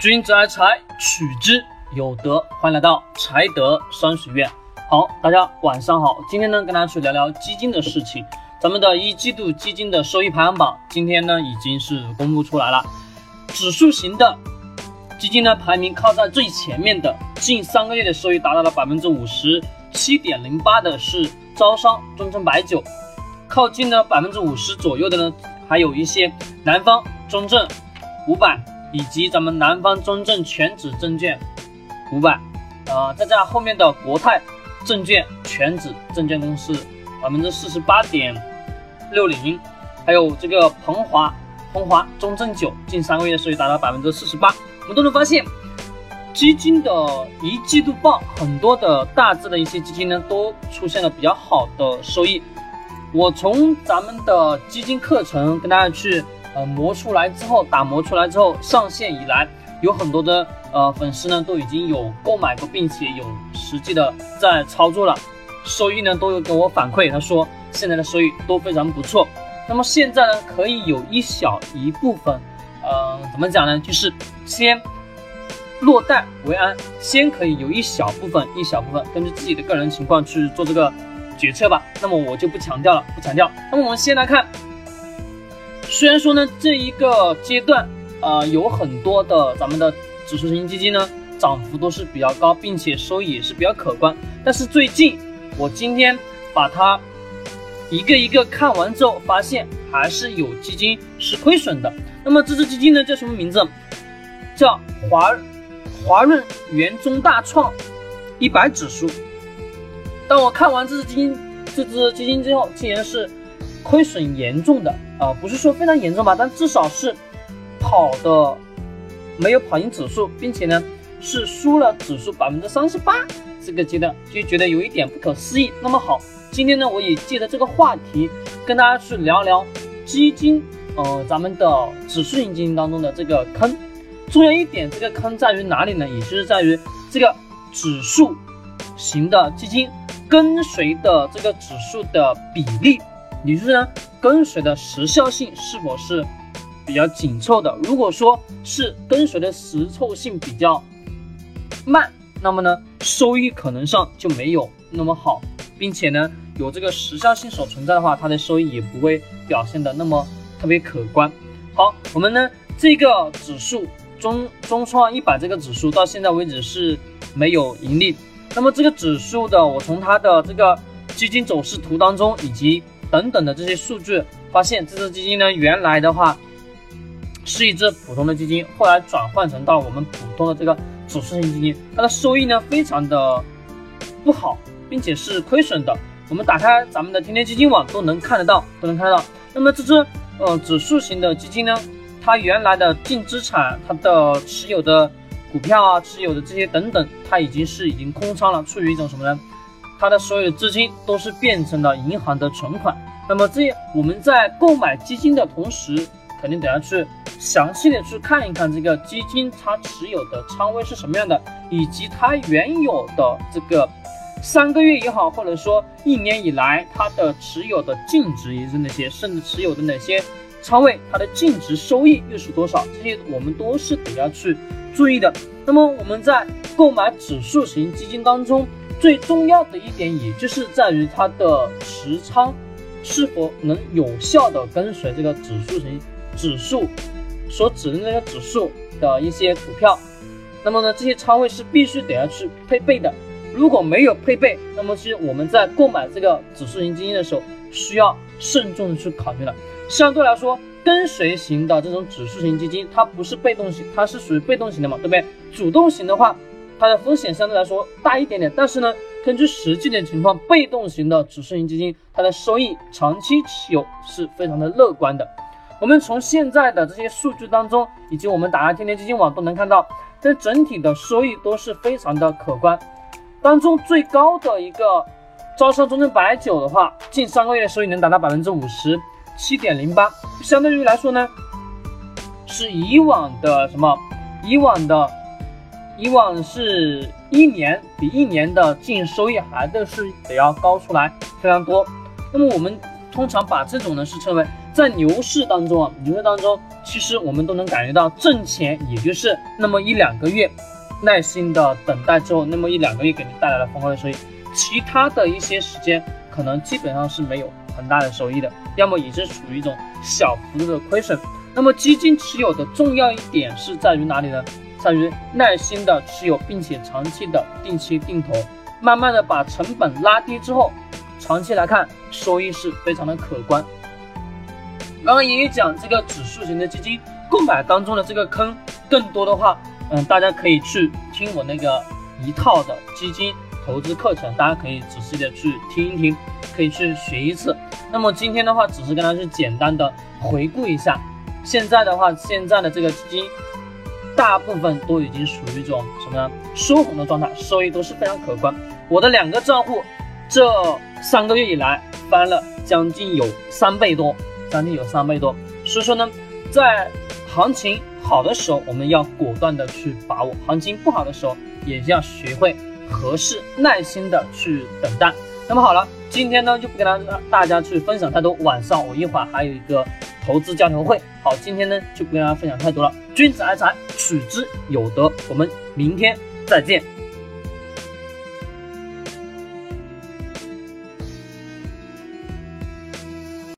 君子爱财，取之有德。欢迎来到财德商学院。好，大家晚上好。今天呢，跟大家去聊聊基金的事情。咱们的一季度基金的收益排行榜，今天呢已经是公布出来了。指数型的基金呢，排名靠在最前面的，近三个月的收益达到了百分之五十七点零八的是招商中证白酒，靠近呢百分之五十左右的呢，还有一些南方中证五百以及咱们南方中证全指证券五百，呃，再加上后面的国泰。证券全指证券公司百分之四十八点六零，还有这个鹏华鹏华中证九近三个月收益达到百分之四十八。我们都能发现，基金的一季度报，很多的大致的一些基金呢，都出现了比较好的收益。我从咱们的基金课程跟大家去呃磨出来之后，打磨出来之后上线以来。有很多的呃粉丝呢都已经有购买过，并且有实际的在操作了，收益呢都有给我反馈，他说现在的收益都非常不错。那么现在呢可以有一小一部分，呃怎么讲呢？就是先落袋为安，先可以有一小部分一小部分，根据自己的个人情况去做这个决策吧。那么我就不强调了，不强调。那么我们先来看，虽然说呢这一个阶段。呃，有很多的咱们的指数型基金呢，涨幅都是比较高，并且收益也是比较可观。但是最近我今天把它一个一个看完之后，发现还是有基金是亏损的。那么这只基金呢叫什么名字？叫华华润元中大创一百指数。当我看完这只基金这只基金之后，竟然是亏损严重的啊，不是说非常严重吧，但至少是。跑的没有跑赢指数，并且呢是输了指数百分之三十八，这个阶段就觉得有一点不可思议。那么好，今天呢我也借着这个话题跟大家去聊聊基金，呃，咱们的指数型基金当中的这个坑。重要一点，这个坑在于哪里呢？也就是在于这个指数型的基金跟随的这个指数的比例，也就是呢跟随的时效性是否是。比较紧凑的，如果说是跟随的实凑性比较慢，那么呢，收益可能上就没有那么好，并且呢，有这个时效性所存在的话，它的收益也不会表现的那么特别可观。好，我们呢这个指数中中创一百这个指数到现在为止是没有盈利。那么这个指数的，我从它的这个基金走势图当中以及等等的这些数据发现，这只基金呢原来的话。是一只普通的基金，后来转换成到我们普通的这个指数型基金，它的收益呢非常的不好，并且是亏损的。我们打开咱们的天天基金网都能看得到，都能看得到。那么这只呃指数型的基金呢，它原来的净资产、它的持有的股票啊、持有的这些等等，它已经是已经空仓了，处于一种什么呢？它的所有的资金都是变成了银行的存款。那么这我们在购买基金的同时，肯定得要去。详细的去看一看这个基金它持有的仓位是什么样的，以及它原有的这个三个月也好，或者说一年以来它的持有的净值也是哪些，甚至持有的哪些仓位，它的净值收益又是多少，这些我们都是得要去注意的。那么我们在购买指数型基金当中，最重要的一点，也就是在于它的持仓是否能有效的跟随这个指数型指数。所指的那个指数的一些股票，那么呢，这些仓位是必须得要去配备的。如果没有配备，那么其实我们在购买这个指数型基金的时候，需要慎重的去考虑了。相对来说，跟随型的这种指数型基金，它不是被动型，它是属于被动型的嘛，对不对？主动型的话，它的风险相对来说大一点点，但是呢，根据实际的情况，被动型的指数型基金，它的收益长期持有是非常的乐观的。我们从现在的这些数据当中，以及我们打开天天基金网都能看到，这整体的收益都是非常的可观。当中最高的一个招商中证白酒的话，近三个月的收益能达到百分之五十七点零八，相对于来说呢，是以往的什么？以往的以往是一年比一年的净收益还的是得要高出来非常多。那么我们通常把这种呢是称为在牛市当中啊，牛市当中，其实我们都能感觉到挣钱，也就是那么一两个月，耐心的等待之后，那么一两个月给你带来了丰厚的收益，其他的一些时间可能基本上是没有很大的收益的，要么也是处于一种小幅度的亏损。那么基金持有的重要一点是在于哪里呢？在于耐心的持有，并且长期的定期定投，慢慢的把成本拉低之后，长期来看收益是非常的可观。刚刚也有讲这个指数型的基金购买当中的这个坑，更多的话，嗯，大家可以去听我那个一套的基金投资课程，大家可以仔细的去听一听，可以去学一次。那么今天的话，只是跟大家去简单的回顾一下，现在的话，现在的这个基金大部分都已经属于一种什么呢？收红的状态，收益都是非常可观。我的两个账户这三个月以来翻了将近有三倍多。将近有三倍多，所以说呢，在行情好的时候，我们要果断的去把握；行情不好的时候，也要学会合适、耐心的去等待。那么好了，今天呢就不跟大家大家去分享太多，晚上我一会儿还有一个投资交流会。好，今天呢就不跟大家分享太多了。君子爱财，取之有德。我们明天再见。